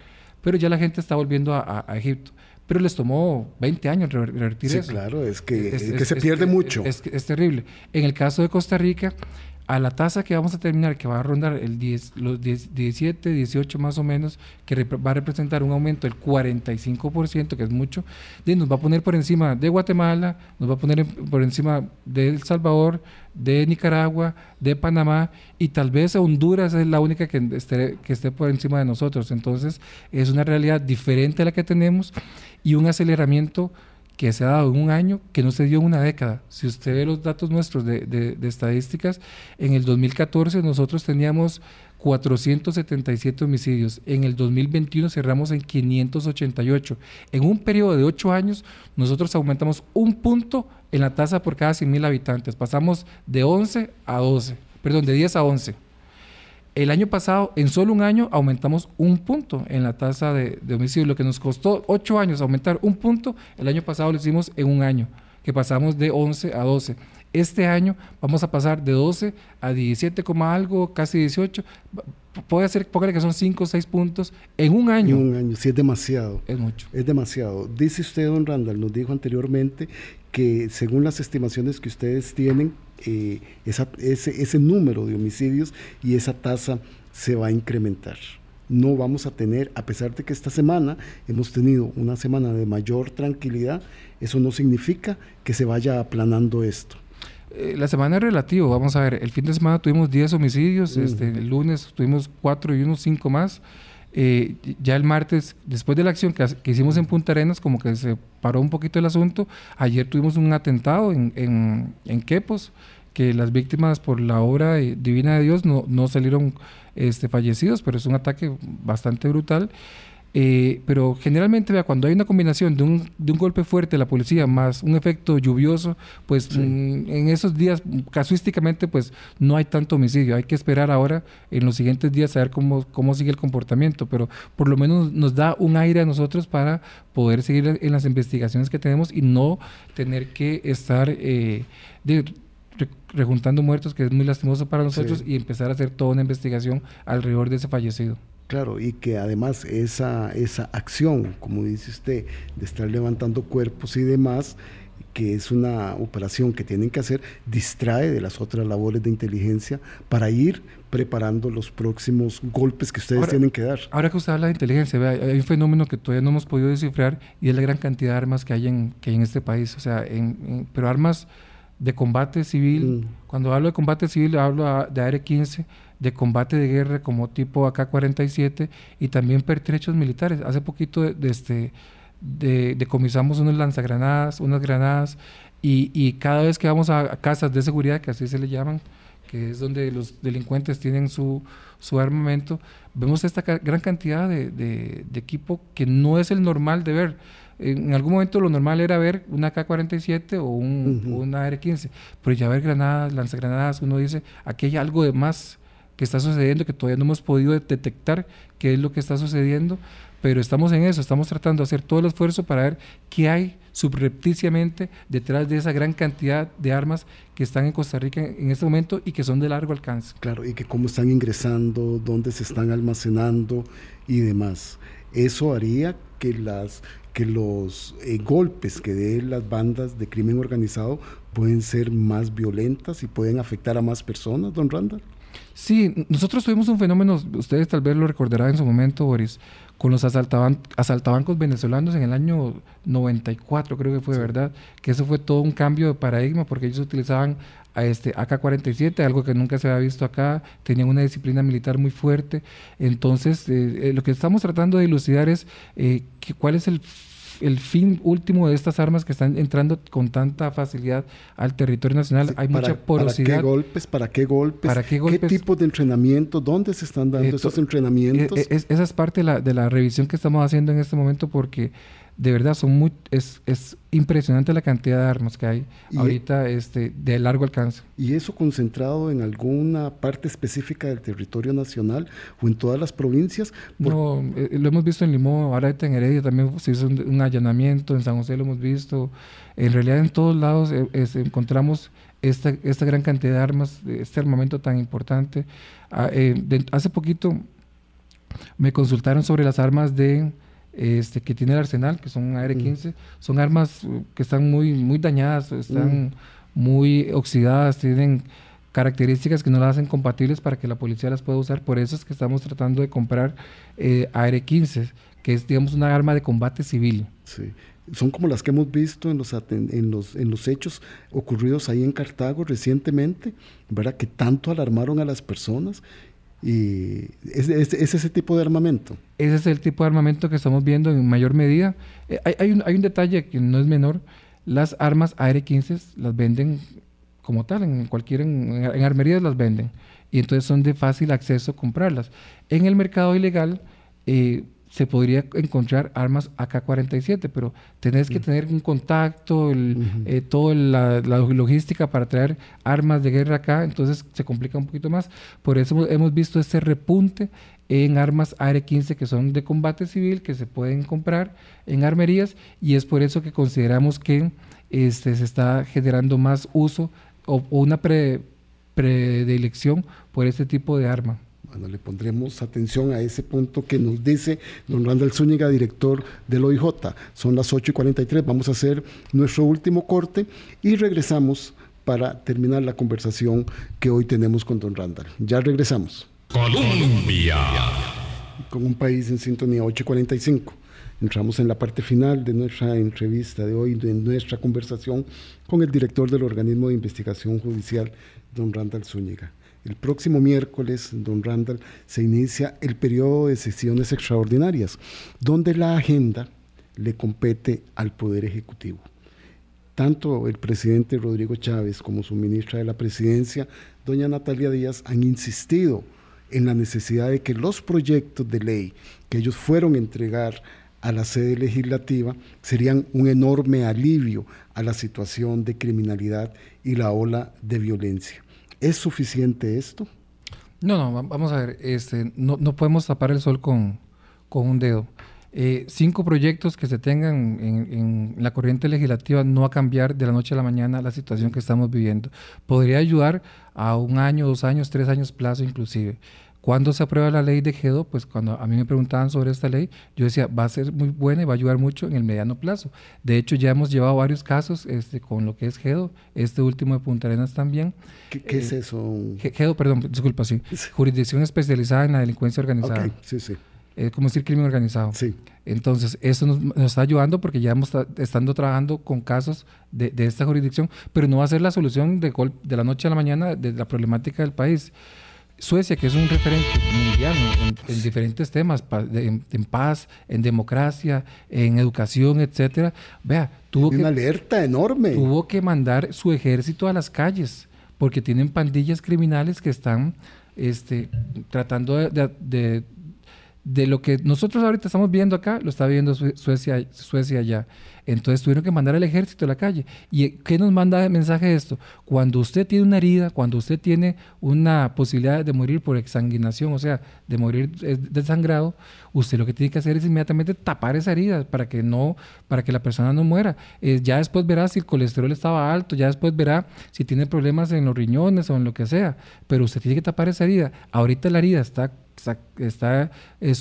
Pero ya la gente está volviendo a, Egipto pero les tomó 20 años revertir eso. Sí, claro, es que, que se pierde mucho. Es, es, terrible. En el caso de Costa Rica, a la tasa que vamos a terminar, que va a rondar el 10, los 17, 18 más o menos, que va a representar un aumento del 45%, que es mucho, y nos va a poner por encima de Guatemala, nos va a poner por encima de El Salvador, de Nicaragua, de Panamá y tal vez Honduras es la única que esté, que esté por encima de nosotros. Entonces es una realidad diferente a la que tenemos y un aceleramiento que se ha dado en un año que no se dio en una década. Si usted ve los datos nuestros de, de, estadísticas, en el 2014 nosotros teníamos 477 homicidios, en el 2021 cerramos en 588. En un periodo de 8 años nosotros aumentamos un punto en la tasa por cada 100 mil habitantes, pasamos de 11 a 12, perdón, de 10 a 11. El año pasado, en solo un año, aumentamos un punto en la tasa de, homicidio. Lo que nos costó ocho años aumentar un punto, el año pasado lo hicimos en un año, que pasamos de 11 a 12. Este año vamos a pasar de 12 a 17, algo, casi 18. Puede ser, póngale que son 5 o 6 puntos en un año. En un año, sí es demasiado. Es mucho. Es demasiado. Dice usted, don Randall, nos dijo anteriormente que según las estimaciones que ustedes tienen, eh, ese, ese número de homicidios y esa tasa se va a incrementar. No vamos a tener, a pesar de que esta semana hemos tenido una semana de mayor tranquilidad, eso no significa que se vaya aplanando esto. Eh, la semana es relativo, vamos a ver, el fin de semana tuvimos 10 homicidios, este, el lunes tuvimos 4 y unos 5 más. Eh, ya el martes, después de la acción que, hicimos en Punta Arenas, como que se paró un poquito el asunto. Ayer tuvimos un atentado en, en, Quepos, que las víctimas por la obra divina de Dios no, no salieron este, fallecidos, pero es un ataque bastante brutal. Eh, pero generalmente, vea, cuando hay una combinación de un, de un, golpe fuerte de la policía más un efecto lluvioso, pues mm, en esos días, casuísticamente, pues no hay tanto homicidio. Hay que esperar ahora, en los siguientes días, a ver cómo, cómo sigue el comportamiento, pero por lo menos nos da un aire a nosotros para poder seguir en las investigaciones que tenemos y no tener que estar eh, de, rejuntando muertos, que es muy lastimoso para nosotros, y empezar a hacer toda una investigación alrededor de ese fallecido. Claro, y que además esa, esa acción, como dice usted, de estar levantando cuerpos y demás, que es una operación que tienen que hacer, distrae de las otras labores de inteligencia para ir preparando los próximos golpes que ustedes tienen que dar. Ahora que usted habla de inteligencia, hay un fenómeno que todavía no hemos podido descifrar y es la gran cantidad de armas que hay en, que en este país. O sea, en, pero armas de combate civil, mm. cuando hablo de combate civil hablo de AR-15, de combate de guerra como tipo AK-47 y también pertrechos militares. Hace poquito de, este, decomisamos unos lanzagranadas, unas granadas y, y, cada vez que vamos a, casas de seguridad, que así se le llaman, que es donde los delincuentes tienen su, su armamento, vemos esta gran cantidad de, de, equipo que no es el normal de ver. En algún momento lo normal era ver una K-47 o un, una R-15, pero ya ver granadas, lanzagranadas, uno dice, aquí hay algo de más que está sucediendo, que todavía no hemos podido detectar qué es lo que está sucediendo, pero estamos en eso, estamos tratando de hacer todo el esfuerzo para ver qué hay subrepticiamente detrás de esa gran cantidad de armas que están en Costa Rica en este momento y que son de largo alcance. Claro, y que cómo están ingresando, dónde se están almacenando y demás. Eso haría que las que los eh, golpes que den las bandas de crimen organizado pueden ser más violentas y pueden afectar a más personas, don Randall. Sí, nosotros tuvimos un fenómeno, ustedes tal vez lo recordarán en su momento, Boris, con los asaltabancos venezolanos en el año 94, creo que fue, ¿verdad? Que eso fue todo un cambio de paradigma porque ellos utilizaban a este AK-47, algo que nunca se había visto acá, tenían una disciplina militar muy fuerte. Entonces, eh, eh, lo que estamos tratando de dilucidar es eh, cuál es el el fin último de estas armas que están entrando con tanta facilidad al territorio nacional. Hay mucha porosidad. ¿Para qué golpes? ¿Para qué golpes? ¿Para qué, golpes? tipo de entrenamiento? ¿Dónde se están dando esos entrenamientos? esa es parte de la, de la revisión que estamos haciendo en este momento porque de verdad son muy, es, es impresionante la cantidad de armas que hay ahorita este, de largo alcance. ¿Y eso concentrado en alguna parte específica del territorio nacional o en todas las provincias? No, eh, lo hemos visto en Limón, ahora en Heredia también se hizo un, allanamiento, en San José lo hemos visto. En realidad en todos lados eh, encontramos esta, esta gran cantidad de armas, este armamento tan importante. Ah, eh, hace poquito me consultaron sobre las armas de este, que tiene el arsenal, que son AR-15, son armas uh, que están muy, muy dañadas, están muy oxidadas, tienen características que no las hacen compatibles para que la policía las pueda usar. Por eso es que estamos tratando de comprar eh, AR-15, que es, digamos, una arma de combate civil. Sí. Son como las que hemos visto en los, en los, en los hechos ocurridos ahí en Cartago recientemente, ¿verdad? Que tanto alarmaron a las personas y es, ese tipo de armamento. Ese es el tipo de armamento que estamos viendo en mayor medida. Eh, hay, un, hay, un, detalle que no es menor. Las armas AR-15 las venden como tal, en cualquier, en, armerías las venden. Y entonces son de fácil acceso comprarlas. En el mercado ilegal, eh, se podría encontrar armas AK-47, pero tenés que mm. tener un contacto, eh, toda la, logística para traer armas de guerra acá, entonces se complica un poquito más. Por eso hemos visto este repunte en armas AR-15 que son de combate civil, que se pueden comprar en armerías, y es por eso que consideramos que este, se está generando más uso o, una predilección por este tipo de arma. Bueno, le pondremos atención a ese punto que nos dice don Randall Zúñiga, director del OIJ. Son las 8 y 43, vamos a hacer nuestro último corte y regresamos para terminar la conversación que hoy tenemos con don Randall. Ya regresamos. Colombia. Con un país en sintonía 845. Entramos en la parte final de nuestra entrevista de hoy, de nuestra conversación con el director del organismo de investigación judicial, don Randall Zúñiga. El próximo miércoles, don Randall, se inicia el periodo de sesiones extraordinarias, donde la agenda le compete al Poder Ejecutivo. Tanto el presidente Rodrigo Chávez como su ministra de la Presidencia, doña Natalia Díaz, han insistido en la necesidad de que los proyectos de ley que ellos fueron a entregar a la sede legislativa serían un enorme alivio a la situación de criminalidad y la ola de violencia. ¿Es suficiente esto? No, no, vamos a ver, este, no, no podemos tapar el sol con, con un dedo. Eh, cinco proyectos que se tengan en, la corriente legislativa no va a cambiar de la noche a la mañana la situación que estamos viviendo. Podría ayudar a un año, dos años, tres años plazo inclusive. Cuando se aprueba la ley de GEDO, pues cuando a mí me preguntaban sobre esta ley, yo decía, va a ser muy buena y va a ayudar mucho en el mediano plazo. De hecho, ya hemos llevado varios casos este, con lo que es GEDO, este último de Punta Arenas también. ¿Qué, es eh, eso? GEDO, perdón, disculpa, sí. Jurisdicción especializada en la delincuencia organizada. sí, sí. Es como decir crimen organizado. Sí. Entonces, eso nos, está ayudando porque ya hemos estando trabajando con casos de, de, esta jurisdicción, pero no va a ser la solución de, de la noche a la mañana de la problemática del país. Suecia, que es un referente mundial en, diferentes temas, en, paz, en democracia, en educación, etcétera, vea, tuvo que, una alerta enorme. Tuvo que mandar su ejército a las calles porque tienen pandillas criminales que están este, tratando de, de, lo que nosotros ahorita estamos viendo acá, lo está viendo Suecia, Suecia allá. Entonces tuvieron que mandar al ejército a la calle. ¿Y qué nos manda el mensaje esto? Cuando usted tiene una herida, cuando usted tiene una posibilidad de morir por exsanguinación, o sea, de morir desangrado, usted lo que tiene que hacer es inmediatamente tapar esa herida para que no, para que la persona no muera. Eh, ya después verá si el colesterol estaba alto, ya después verá si tiene problemas en los riñones o en lo que sea. Pero usted tiene que tapar esa herida. Ahorita la herida está, está, eh,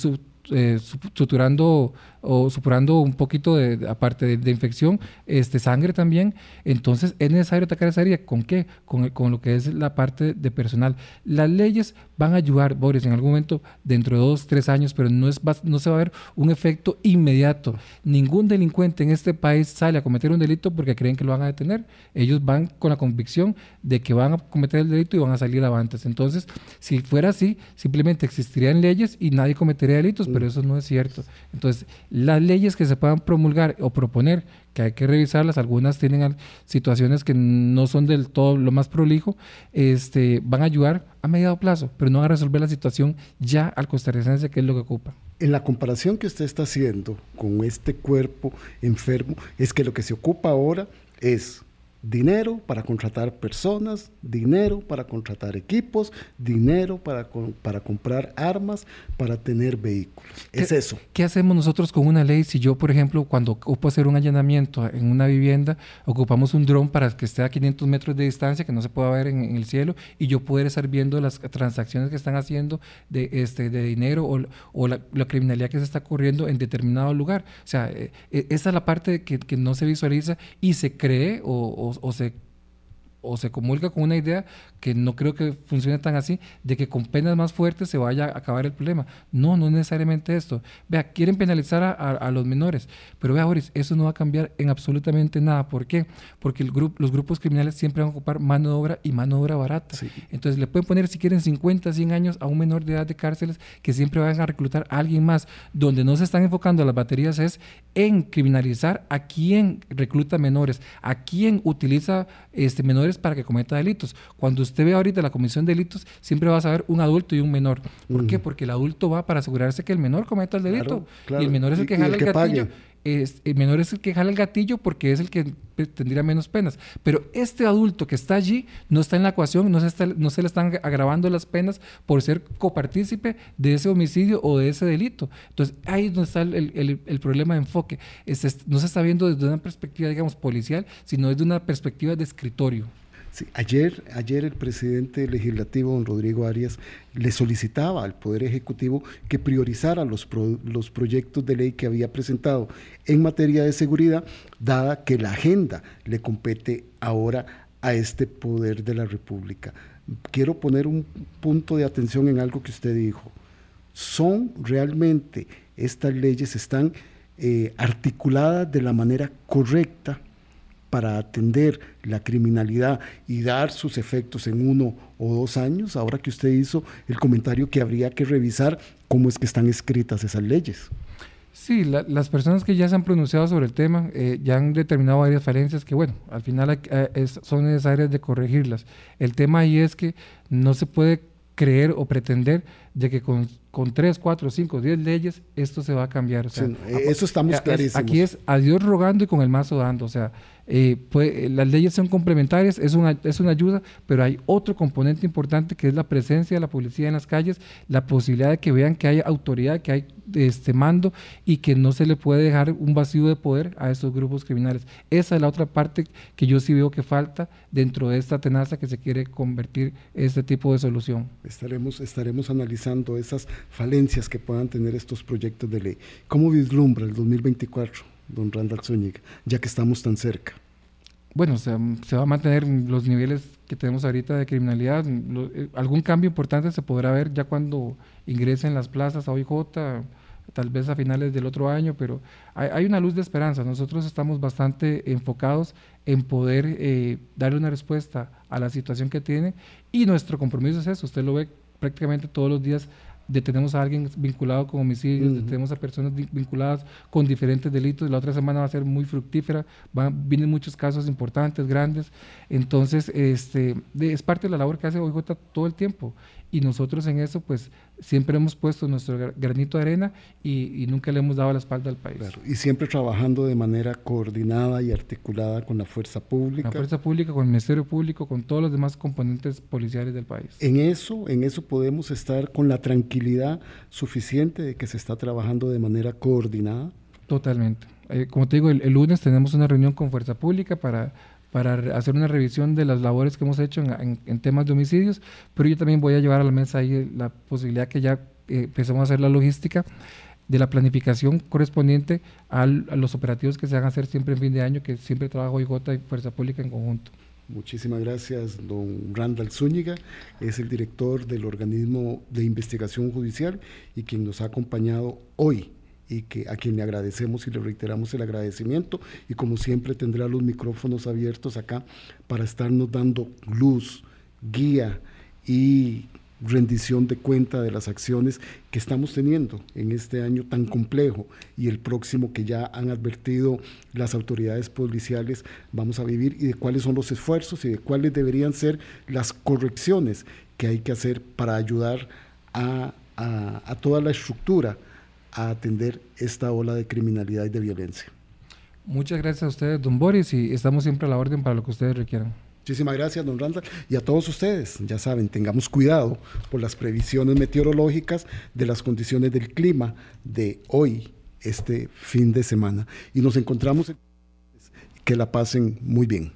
eh, suturando o supurando un poquito de, aparte de, infección, este, sangre también. Entonces es necesario atacar esa área. ¿Con qué? Con, con, lo que es la parte de personal. Las leyes van a ayudar, Boris, en algún momento, dentro de dos, tres años, pero no, es, no se va a ver un efecto inmediato. Ningún delincuente en este país sale a cometer un delito porque creen que lo van a detener. Ellos van con la convicción de que van a cometer el delito y van a salir avantes. Entonces, si fuera así, simplemente existirían leyes y nadie cometería delitos, pero mm. eso no es cierto. Entonces, las leyes que se puedan promulgar o proponer, que hay que revisarlas, algunas tienen situaciones que no son del todo lo más prolijo, este, van a ayudar a mediado plazo, pero no van a resolver la situación ya al costarricense, que es lo que ocupa. En la comparación que usted está haciendo con este cuerpo enfermo, es que lo que se ocupa ahora es dinero para contratar personas, dinero para contratar equipos, dinero para, para comprar armas, para tener vehículos. Es eso. ¿Qué hacemos nosotros con una ley si yo, por ejemplo, cuando ocupo hacer un allanamiento en una vivienda, ocupamos un dron para que esté a 500 metros de distancia, que no se pueda ver en, el cielo, y yo poder estar viendo las transacciones que están haciendo de, este, de dinero o, la, criminalidad que se está ocurriendo en determinado lugar? O sea, eh, eh, esa es la parte que, que no se visualiza y se cree o o, se o se comulga con una idea que no creo que funcione tan así, de que con penas más fuertes se vaya a acabar el problema. No, no es necesariamente esto. Vea, quieren penalizar a, los menores, pero vea, Boris, eso no va a cambiar en absolutamente nada. ¿Por qué? Porque el grupo, los grupos criminales siempre van a ocupar mano de obra y mano de obra barata. Entonces le pueden poner, si quieren, 50, 100 años a un menor de edad de cárceles que siempre van a reclutar a alguien más. Donde no se están enfocando las baterías es en criminalizar a quien recluta menores, a quien utiliza este, menores para que cometa delitos. Cuando usted ve ahorita la comisión de delitos, siempre va a saber un adulto y un menor. ¿Por qué? Porque el adulto va para asegurarse que el menor cometa el delito. Y el menor es el que jala el, gatillo el menor es el que jala el gatillo porque es el que tendría menos penas. Pero este adulto que está allí no está en la ecuación, no se, está, no se le están agravando las penas por ser copartícipe de ese homicidio o de ese delito. Entonces, ahí es donde está el, el, problema de enfoque. no se está viendo desde una perspectiva, digamos, policial, sino desde una perspectiva de escritorio ayer, ayer el presidente legislativo, don Rodrigo Arias, le solicitaba al Poder Ejecutivo que priorizara los, los proyectos de ley que había presentado en materia de seguridad, dada que la agenda le compete ahora a este poder de la República. Quiero poner un punto de atención en algo que usted dijo. Son realmente, estas leyes están eh, articuladas de la manera correcta para atender la criminalidad y dar sus efectos en uno o dos años, ahora que usted hizo el comentario que habría que revisar cómo es que están escritas esas leyes. Sí, las personas que ya se han pronunciado sobre el tema eh, ya han determinado varias falencias que, bueno, al final eh, son necesarias de corregirlas. El tema ahí es que no se puede creer o pretender de que con, con 3, 4, 5, 10 leyes esto se va a cambiar. eso estamos clarísimos. Aquí es a Dios rogando y con el mazo dando. O sea, eh, pues, las leyes son complementarias, es una, es una ayuda, pero hay otro componente importante que es la presencia de la policía en las calles, la posibilidad de que vean que hay autoridad, que hay este mando y que no se le puede dejar un vacío de poder a esos grupos criminales. Esa es la otra parte que yo sí veo que falta dentro de esta tenaza que se quiere convertir este tipo de solución. Estaremos, estaremos analizando esas falencias que puedan tener estos proyectos de ley. ¿Cómo vislumbra el 2024? Don Randall Zúñiga, ya que estamos tan cerca? Bueno, se, va a mantener los niveles que tenemos ahorita de criminalidad. Eh, algún cambio importante se podrá ver ya cuando ingresen las plazas a OIJ, tal vez a finales del otro año, pero hay, una luz de esperanza. Nosotros estamos bastante enfocados en poder eh, darle una respuesta a la situación que tiene y nuestro compromiso es eso. Usted lo ve prácticamente todos los días detenemos a alguien vinculado con homicidios, detenemos a personas vinculadas con diferentes delitos. La otra semana va a ser muy fructífera, van, vienen muchos casos importantes, grandes. Entonces, este, es parte de la labor que hace OIJ todo el tiempo y nosotros en eso pues siempre hemos puesto nuestro granito de arena y, nunca le hemos dado la espalda al país. Y siempre trabajando de manera coordinada y articulada con la fuerza pública. La fuerza pública, con el Ministerio Público, con todos los demás componentes policiales del país. En eso, en eso podemos estar con la tranquilidad suficiente de que se está trabajando de manera coordinada. Totalmente. Eh, como te digo, el lunes tenemos una reunión con Fuerza Pública para para hacer una revisión de las labores que hemos hecho en, temas de homicidios, pero yo también voy a llevar a la mesa ahí la posibilidad que ya eh, empecemos a hacer la logística de la planificación correspondiente a los operativos que se van a hacer siempre en fin de año, que siempre trabajo IJ y Fuerza Pública en conjunto. Muchísimas gracias, don Randall Zúñiga, es el director del organismo de investigación judicial y quien nos ha acompañado hoy y que a quien le agradecemos y le reiteramos el agradecimiento. Y como siempre tendrá los micrófonos abiertos acá para estarnos dando luz, guía y rendición de cuenta de las acciones que estamos teniendo en este año tan complejo y el próximo que ya han advertido las autoridades policiales vamos a vivir y de cuáles son los esfuerzos y de cuáles deberían ser las correcciones que hay que hacer para ayudar a, a toda la estructura a atender esta ola de criminalidad y de violencia. Muchas gracias a ustedes, don Boris, y estamos siempre a la orden para lo que ustedes requieran. Muchísimas gracias, don Randall. Y a todos ustedes, ya saben, tengamos cuidado por las previsiones meteorológicas de las condiciones del clima de hoy, este fin de semana. Y nos encontramos, que la pasen muy bien.